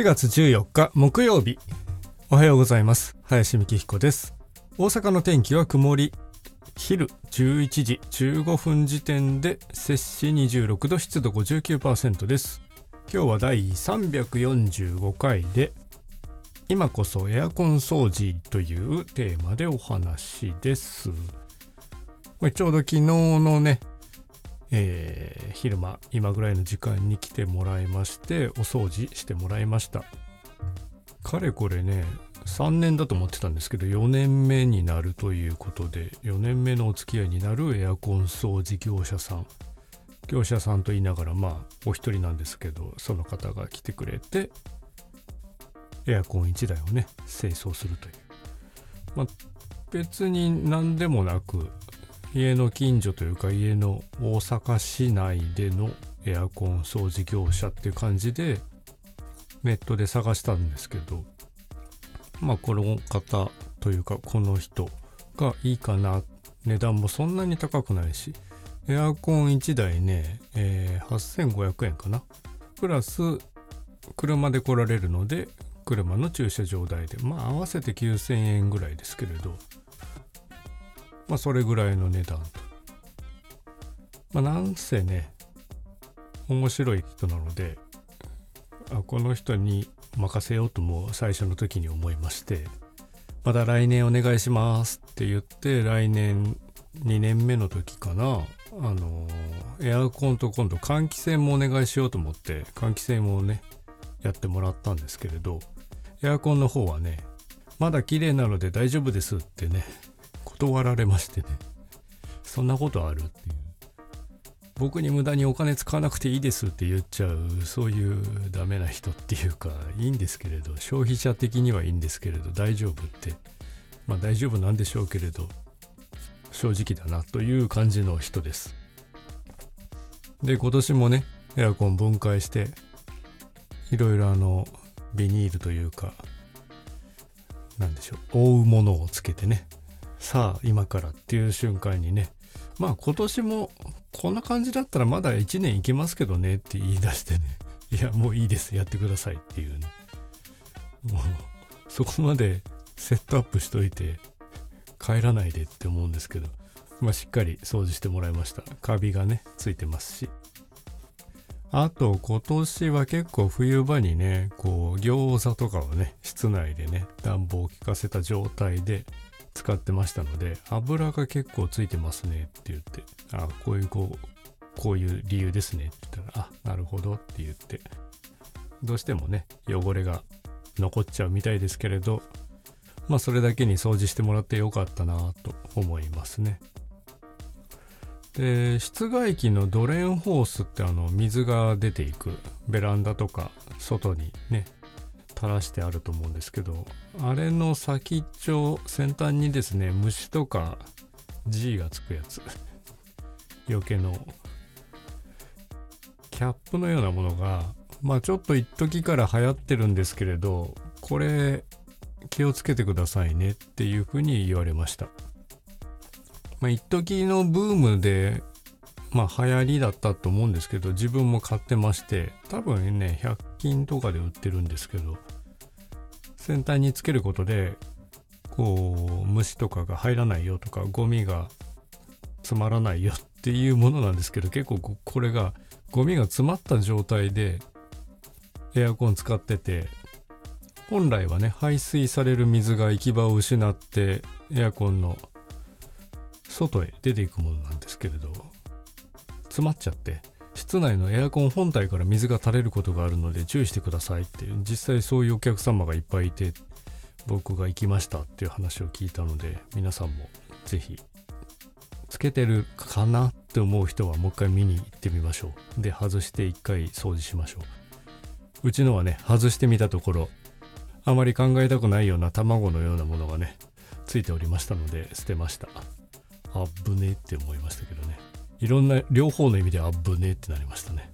4月14日木曜日。おはようございます。林美希彦です。大阪の天気は曇り。昼11時15分時点で摂氏26度湿度59%です。今日は第345回で今こそエアコン掃除というテーマでお話です。ちょうど昨日のねえー、昼間今ぐらいの時間に来てもらいましてお掃除してもらいました。かれこれね3年だと思ってたんですけど4年目になるということで4年目のお付き合いになるエアコン掃除業者さん。業者さんと言いながらまあお一人なんですけどその方が来てくれてエアコン1台をね清掃するという。まあ別に何でもなく家の近所というか家の大阪市内でのエアコン掃除業者っていう感じでネットで探したんですけどまあこの方というかこの人がいいかな。値段もそんなに高くないしエアコン1台ね、えー、8500円かな。プラス車で来られるので車の駐車場代でまあ合わせて9000円ぐらいですけれど。まあそれぐらいの値段と。まあなんせね面白い人なのであこの人に任せようとも最初の時に思いましてまた来年お願いしますって言って来年2年目の時かなあのエアコンと今度換気扇もお願いしようと思って換気扇をねやってもらったんですけれどエアコンの方はねまだ綺麗なので大丈夫ですってね断られましてね。そんなことあるっていう。僕に無駄にお金使わなくていいですって言っちゃうそういうダメな人っていうかいいんですけれど消費者的にはいいんですけれど大丈夫って。まあ大丈夫なんでしょうけれど正直だなという感じの人です。で今年もねエアコン分解していろいろあのビニールというか何でしょう覆うものをつけてね。さあ今からっていう瞬間にねまあ今年もこんな感じだったらまだ1年いけますけどねって言い出してね いやもういいですやってくださいっていうね。もうそこまでセットアップしといて帰らないでって思うんですけどまあしっかり掃除してもらいました。カビがねついてますし。あと今年は結構冬場にねこう餃子とかをね室内でね暖房を効かせた状態で使ってましたので油が結構ついてますねって言ってあこういうこうこういう理由ですねって言ったらあなるほどって言ってどうしてもね汚れが残っちゃうみたいですけれどまあそれだけに掃除してもらってよかったなと思いますね。で室外機のドレンホースってあの水が出ていくベランダとか外にね垂らしてあると思うんですけどあれの先っちょ先端にですね虫とか G がつくやつ。余計の。キャップのようなものがまあちょっと一時から流行ってるんですけれどこれ気をつけてくださいねっていうふうに言われました。まあ一時のブームでまあ流行りだったと思うんですけど自分も買ってまして多分ね100均とかで売ってるんですけど先端につけることでこう虫とかが入らないよとかゴミが詰まらないよっていうものなんですけど結構これがゴミが詰まった状態でエアコン使ってて本来はね排水される水が行き場を失ってエアコンの外へ出ていくものなんですけれど。詰まっちゃって室内のエアコン本体から水が垂れることがあるので注意してくださいっていう実際そういうお客様がいっぱいいて僕が行きましたっていう話を聞いたので皆さんも是非つけてるかなって思う人はもう一回見に行ってみましょう。で外して一回掃除しましょう。うちのはね外してみたところあまり考えたくないような卵のようなものがねついておりましたので捨てました。あぶねって思いましたけどね。いろんな両方の意味であぶねってなりましたね。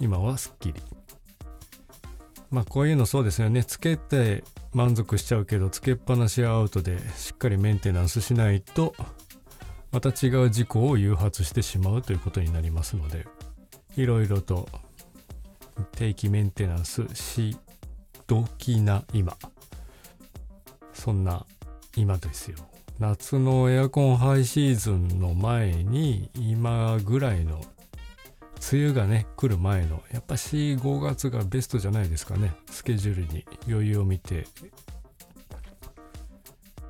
今はすっきり。まあこういうのそうですよね。つけて満足しちゃうけどつけっぱなしアウトでしっかりメンテナンスしないとまた違う事故を誘発してしまうということになりますのでいろいろと定期メンテナンスしどきな今。そんな今ですよ。夏のエアコンハイシーズンの前に今ぐらいの梅雨がね来る前のやっぱし5月がベストじゃないですかね。スケジュールに余裕を見て。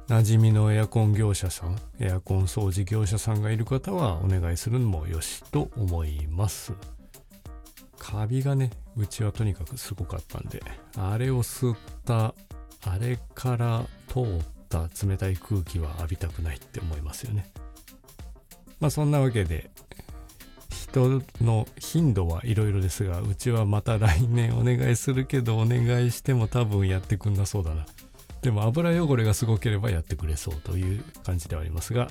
馴染みのエアコン業者さんエアコン掃除業者さんがいる方はお願いするのもよしと思います。カビがねうちはとにかくすごかったんであれを吸ったあれから通った冷たい空気は浴びたくないって思いますよね。まあそんなわけで人の頻度はいろいろですがうちはまた来年お願いするけどお願いしても多分やってくんなそうだな。でも油汚れがすごければやってくれそうという感じではありますが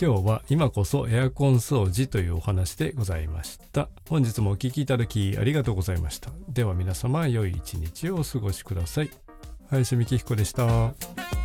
今日は今こそエアコン掃除というお話でございました。本日もお聴きいただきありがとうございました。では皆様良い一日をお過ごしください。林美希彦でした。